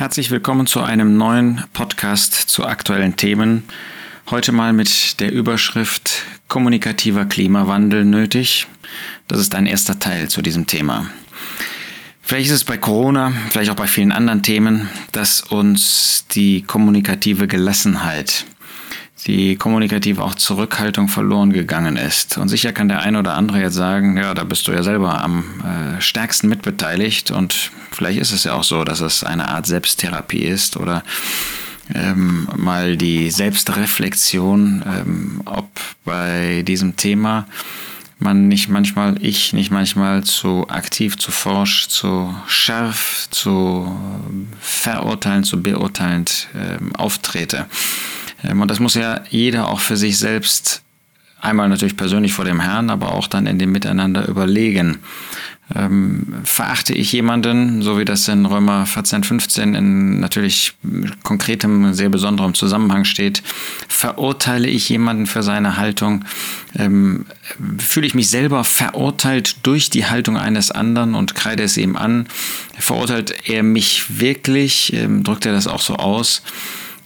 Herzlich willkommen zu einem neuen Podcast zu aktuellen Themen. Heute mal mit der Überschrift Kommunikativer Klimawandel nötig. Das ist ein erster Teil zu diesem Thema. Vielleicht ist es bei Corona, vielleicht auch bei vielen anderen Themen, dass uns die kommunikative Gelassenheit, die kommunikative auch Zurückhaltung verloren gegangen ist. Und sicher kann der eine oder andere jetzt sagen, ja, da bist du ja selber am äh, stärksten mitbeteiligt und vielleicht ist es ja auch so, dass es eine Art Selbsttherapie ist oder ähm, mal die Selbstreflexion, ähm, ob bei diesem Thema man nicht manchmal, ich nicht manchmal zu aktiv, zu forsch, zu scharf, zu verurteilend, zu beurteilend ähm, auftrete. Ähm, und das muss ja jeder auch für sich selbst einmal natürlich persönlich vor dem Herrn, aber auch dann in dem Miteinander überlegen. Ähm, verachte ich jemanden, so wie das in Römer 14, 15 in natürlich konkretem, sehr besonderem Zusammenhang steht, verurteile ich jemanden für seine Haltung, ähm, fühle ich mich selber verurteilt durch die Haltung eines anderen und kreide es ihm an, verurteilt er mich wirklich, ähm, drückt er das auch so aus,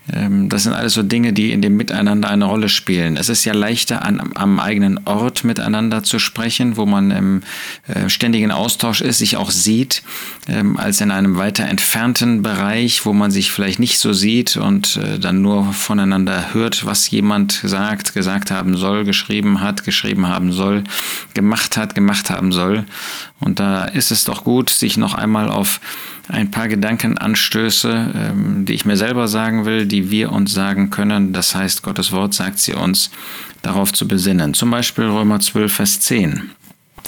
das sind alles so Dinge, die in dem Miteinander eine Rolle spielen. Es ist ja leichter, an, am eigenen Ort miteinander zu sprechen, wo man im äh, ständigen Austausch ist, sich auch sieht, ähm, als in einem weiter entfernten Bereich, wo man sich vielleicht nicht so sieht und äh, dann nur voneinander hört, was jemand sagt, gesagt haben soll, geschrieben hat, geschrieben haben soll, gemacht hat, gemacht haben soll. Und da ist es doch gut, sich noch einmal auf ein paar Gedankenanstöße, ähm, die ich mir selber sagen will, die wir uns sagen können. Das heißt, Gottes Wort sagt sie uns, darauf zu besinnen. Zum Beispiel Römer 12, Vers 10.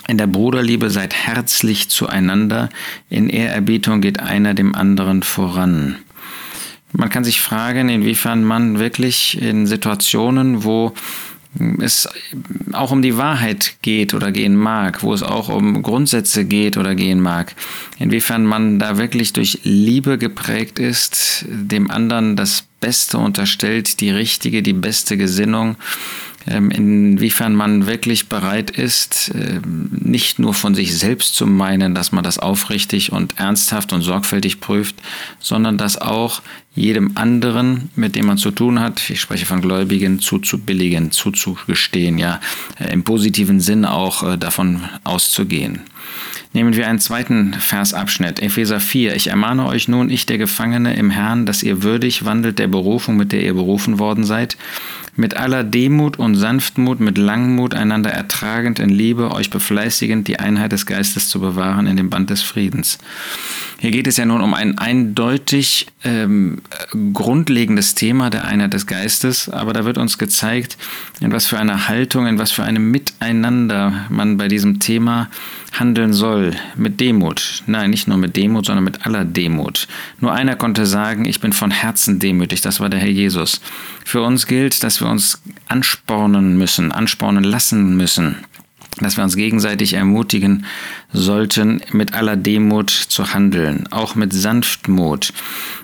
In der Bruderliebe seid herzlich zueinander, in Ehrerbietung geht einer dem anderen voran. Man kann sich fragen, inwiefern man wirklich in Situationen, wo es auch um die Wahrheit geht oder gehen mag, wo es auch um Grundsätze geht oder gehen mag, inwiefern man da wirklich durch Liebe geprägt ist, dem anderen das Beste unterstellt, die richtige, die beste Gesinnung, inwiefern man wirklich bereit ist, ähm, nicht nur von sich selbst zu meinen, dass man das aufrichtig und ernsthaft und sorgfältig prüft, sondern das auch jedem anderen, mit dem man zu tun hat, ich spreche von Gläubigen, zuzubilligen, zuzugestehen, ja, äh, im positiven Sinn auch äh, davon auszugehen. Nehmen wir einen zweiten Versabschnitt, Epheser 4. Ich ermahne euch nun, ich der Gefangene im Herrn, dass ihr würdig wandelt der Berufung, mit der ihr berufen worden seid, mit aller Demut und Sanftmut, mit Langmut einander ertragend in Liebe, euch befleißigend, die Einheit des Geistes zu bewahren in dem Band des Friedens. Hier geht es ja nun um ein eindeutig ähm, grundlegendes Thema der Einheit des Geistes, aber da wird uns gezeigt, in was für einer Haltung, in was für einem Miteinander man bei diesem Thema handeln soll. Mit Demut. Nein, nicht nur mit Demut, sondern mit aller Demut. Nur einer konnte sagen, ich bin von Herzen demütig, das war der Herr Jesus. Für uns gilt, dass wir uns anspornen müssen, anspornen lassen müssen dass wir uns gegenseitig ermutigen sollten, mit aller Demut zu handeln, auch mit Sanftmut.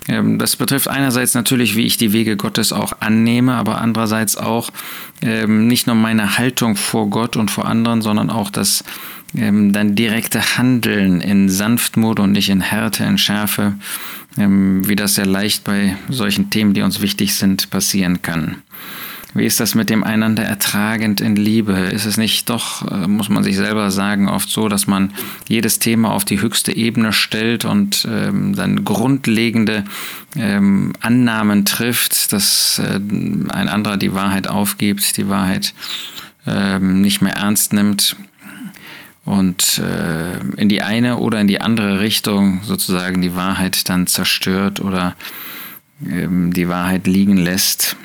Ähm, das betrifft einerseits natürlich, wie ich die Wege Gottes auch annehme, aber andererseits auch ähm, nicht nur meine Haltung vor Gott und vor anderen, sondern auch das ähm, dann direkte Handeln in Sanftmut und nicht in Härte, in Schärfe, wie das sehr leicht bei solchen Themen, die uns wichtig sind, passieren kann. Wie ist das mit dem einander ertragend in Liebe? Ist es nicht doch, äh, muss man sich selber sagen, oft so, dass man jedes Thema auf die höchste Ebene stellt und ähm, dann grundlegende ähm, Annahmen trifft, dass äh, ein anderer die Wahrheit aufgibt, die Wahrheit ähm, nicht mehr ernst nimmt und äh, in die eine oder in die andere Richtung sozusagen die Wahrheit dann zerstört oder ähm, die Wahrheit liegen lässt.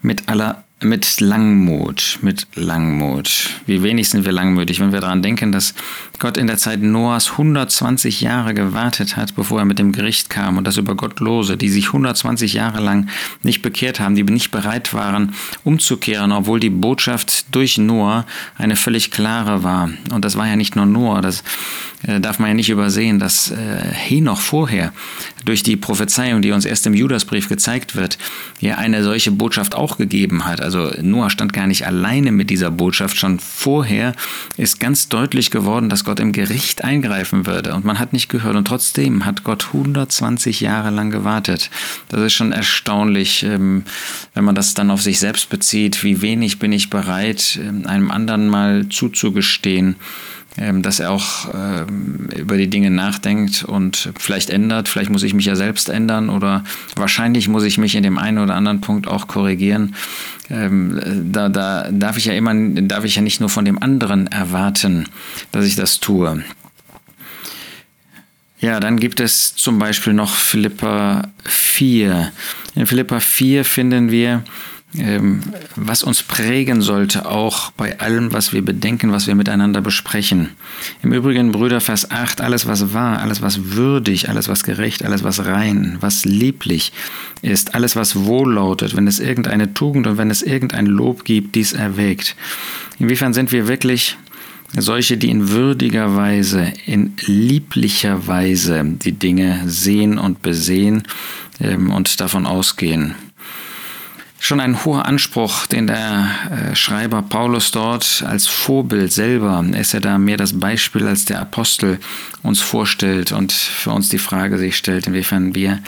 Mit aller mit Langmut, mit Langmut. Wie wenig sind wir langmütig, wenn wir daran denken, dass Gott in der Zeit Noahs 120 Jahre gewartet hat, bevor er mit dem Gericht kam und das über Gottlose, die sich 120 Jahre lang nicht bekehrt haben, die nicht bereit waren, umzukehren, obwohl die Botschaft durch Noah eine völlig klare war. Und das war ja nicht nur Noah, das äh, darf man ja nicht übersehen, dass äh, Henoch vorher durch die Prophezeiung, die uns erst im Judasbrief gezeigt wird, ja eine solche Botschaft auch gegeben hat. Also Noah stand gar nicht alleine mit dieser Botschaft. Schon vorher ist ganz deutlich geworden, dass Gott im Gericht eingreifen würde. Und man hat nicht gehört. Und trotzdem hat Gott 120 Jahre lang gewartet. Das ist schon erstaunlich, ähm, wenn man das dann auf sich selbst bezieht. Wie wenig bin ich bereit, ähm, einem anderen mal zuzugestehen, dass er auch ähm, über die Dinge nachdenkt und vielleicht ändert. Vielleicht muss ich mich ja selbst ändern oder wahrscheinlich muss ich mich in dem einen oder anderen Punkt auch korrigieren. Ähm, da, da darf ich ja immer, darf ich ja nicht nur von dem anderen erwarten, dass ich das tue. Ja, dann gibt es zum Beispiel noch Philippa 4. In Philippa 4 finden wir, ähm, was uns prägen sollte, auch bei allem, was wir bedenken, was wir miteinander besprechen. Im Übrigen, Brüder, Vers 8, alles, was wahr, alles, was würdig, alles, was gerecht, alles, was rein, was lieblich ist, alles, was wohllautet, wenn es irgendeine Tugend und wenn es irgendein Lob gibt, dies erwägt. Inwiefern sind wir wirklich solche, die in würdiger Weise, in lieblicher Weise die Dinge sehen und besehen ähm, und davon ausgehen schon ein hoher Anspruch, den der äh, Schreiber Paulus dort als Vorbild selber, ist er da mehr das Beispiel als der Apostel uns vorstellt und für uns die Frage sich stellt, inwiefern wir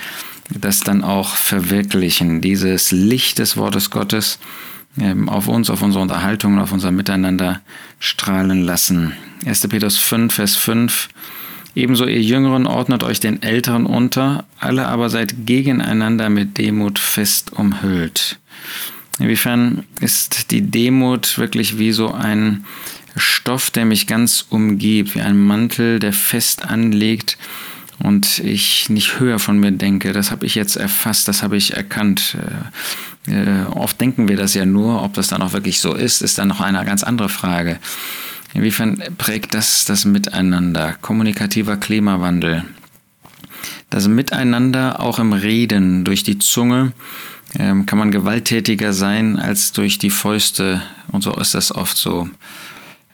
das dann auch verwirklichen, dieses Licht des Wortes Gottes ähm, auf uns, auf unsere Unterhaltung, auf unser Miteinander strahlen lassen. 1. Petrus 5, Vers 5 Ebenso ihr Jüngeren ordnet euch den Älteren unter, alle aber seid gegeneinander mit Demut fest umhüllt. Inwiefern ist die Demut wirklich wie so ein Stoff, der mich ganz umgibt, wie ein Mantel, der fest anlegt und ich nicht höher von mir denke. Das habe ich jetzt erfasst, das habe ich erkannt. Äh, äh, oft denken wir das ja nur, ob das dann auch wirklich so ist, ist dann noch eine ganz andere Frage. Inwiefern prägt das das Miteinander, kommunikativer Klimawandel? Das Miteinander auch im Reden durch die Zunge ähm, kann man gewalttätiger sein als durch die Fäuste und so ist das oft so.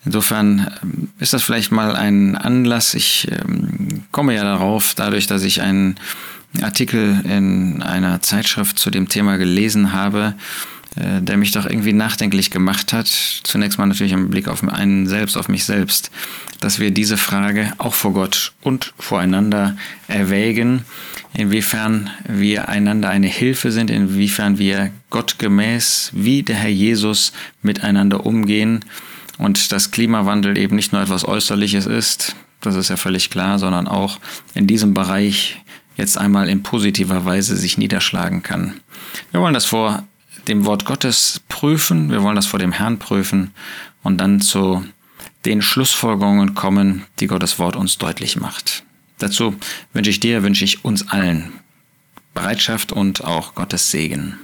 Insofern ähm, ist das vielleicht mal ein Anlass. Ich ähm, komme ja darauf, dadurch, dass ich einen Artikel in einer Zeitschrift zu dem Thema gelesen habe, der mich doch irgendwie nachdenklich gemacht hat. Zunächst mal natürlich im Blick auf einen selbst, auf mich selbst, dass wir diese Frage auch vor Gott und voreinander erwägen, inwiefern wir einander eine Hilfe sind, inwiefern wir gottgemäß wie der Herr Jesus miteinander umgehen und dass Klimawandel eben nicht nur etwas Äußerliches ist, das ist ja völlig klar, sondern auch in diesem Bereich jetzt einmal in positiver Weise sich niederschlagen kann. Wir wollen das vor dem Wort Gottes prüfen, wir wollen das vor dem Herrn prüfen und dann zu den Schlussfolgerungen kommen, die Gottes Wort uns deutlich macht. Dazu wünsche ich dir, wünsche ich uns allen Bereitschaft und auch Gottes Segen.